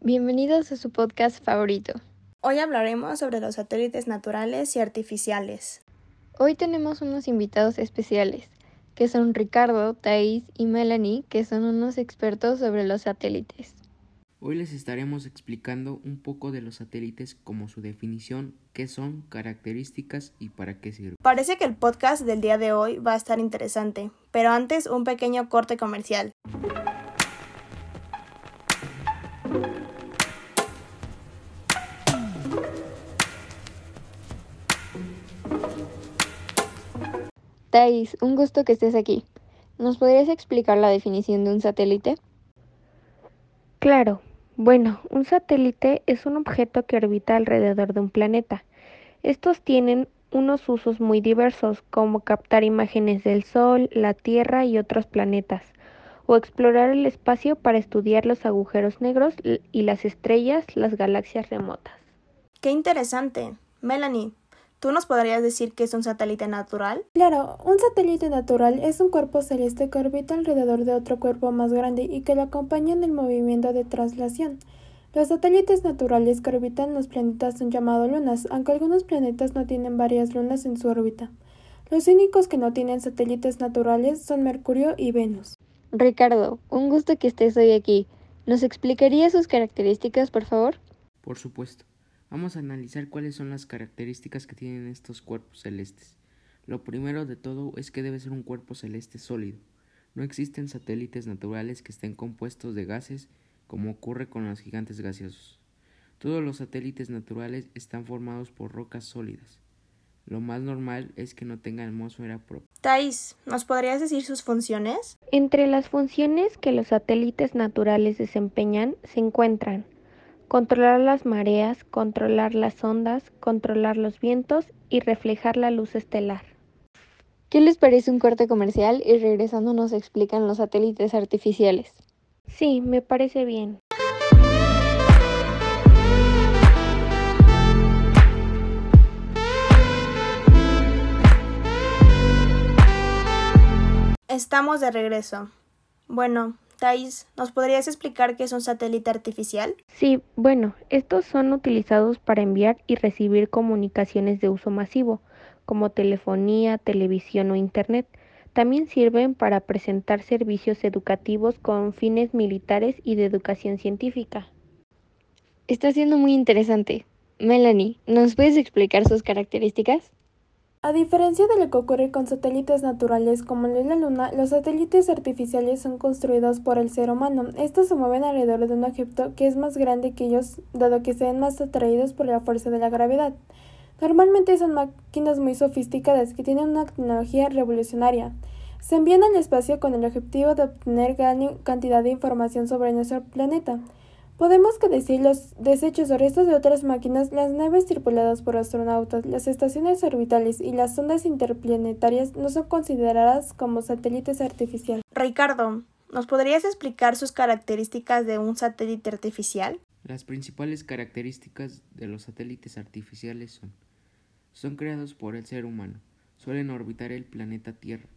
Bienvenidos a su podcast favorito. Hoy hablaremos sobre los satélites naturales y artificiales. Hoy tenemos unos invitados especiales, que son Ricardo, Thais y Melanie, que son unos expertos sobre los satélites. Hoy les estaremos explicando un poco de los satélites como su definición, qué son, características y para qué sirven. Parece que el podcast del día de hoy va a estar interesante, pero antes un pequeño corte comercial. Thais, un gusto que estés aquí. ¿Nos podrías explicar la definición de un satélite? Claro. Bueno, un satélite es un objeto que orbita alrededor de un planeta. Estos tienen unos usos muy diversos, como captar imágenes del Sol, la Tierra y otros planetas, o explorar el espacio para estudiar los agujeros negros y las estrellas, las galaxias remotas. ¡Qué interesante! Melanie, ¿Tú nos podrías decir qué es un satélite natural? Claro, un satélite natural es un cuerpo celeste que orbita alrededor de otro cuerpo más grande y que lo acompaña en el movimiento de traslación. Los satélites naturales que orbitan los planetas son llamados lunas, aunque algunos planetas no tienen varias lunas en su órbita. Los únicos que no tienen satélites naturales son Mercurio y Venus. Ricardo, un gusto que estés hoy aquí. ¿Nos explicaría sus características, por favor? Por supuesto. Vamos a analizar cuáles son las características que tienen estos cuerpos celestes. Lo primero de todo es que debe ser un cuerpo celeste sólido. No existen satélites naturales que estén compuestos de gases como ocurre con los gigantes gaseosos. Todos los satélites naturales están formados por rocas sólidas. Lo más normal es que no tengan atmósfera propia. Thais, ¿nos podrías decir sus funciones? Entre las funciones que los satélites naturales desempeñan se encuentran controlar las mareas, controlar las ondas, controlar los vientos y reflejar la luz estelar. ¿Qué les parece un corte comercial y regresando nos explican los satélites artificiales? Sí, me parece bien. Estamos de regreso. Bueno, Thais, ¿nos podrías explicar qué es un satélite artificial? Sí, bueno, estos son utilizados para enviar y recibir comunicaciones de uso masivo, como telefonía, televisión o Internet. También sirven para presentar servicios educativos con fines militares y de educación científica. Está siendo muy interesante. Melanie, ¿nos puedes explicar sus características? A diferencia de lo que ocurre con satélites naturales como el de la Luna, los satélites artificiales son construidos por el ser humano. Estos se mueven alrededor de un objeto que es más grande que ellos, dado que se ven más atraídos por la fuerza de la gravedad. Normalmente son máquinas muy sofisticadas que tienen una tecnología revolucionaria. Se envían al espacio con el objetivo de obtener gran cantidad de información sobre nuestro planeta. Podemos que decir los desechos o restos de otras máquinas, las naves tripuladas por astronautas, las estaciones orbitales y las sondas interplanetarias no son consideradas como satélites artificiales. Ricardo, ¿nos podrías explicar sus características de un satélite artificial? Las principales características de los satélites artificiales son son creados por el ser humano, suelen orbitar el planeta Tierra,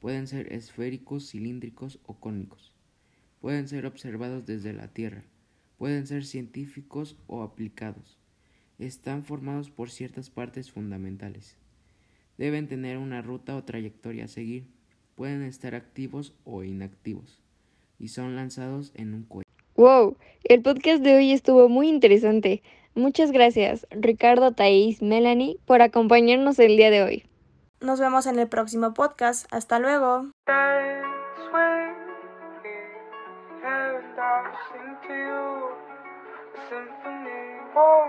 pueden ser esféricos, cilíndricos o cónicos, pueden ser observados desde la Tierra, Pueden ser científicos o aplicados. Están formados por ciertas partes fundamentales. Deben tener una ruta o trayectoria a seguir. Pueden estar activos o inactivos. Y son lanzados en un cohete. ¡Wow! El podcast de hoy estuvo muy interesante. Muchas gracias, Ricardo, Thais, Melanie, por acompañarnos el día de hoy. Nos vemos en el próximo podcast. Hasta luego. Symphony. Won't you kiss me?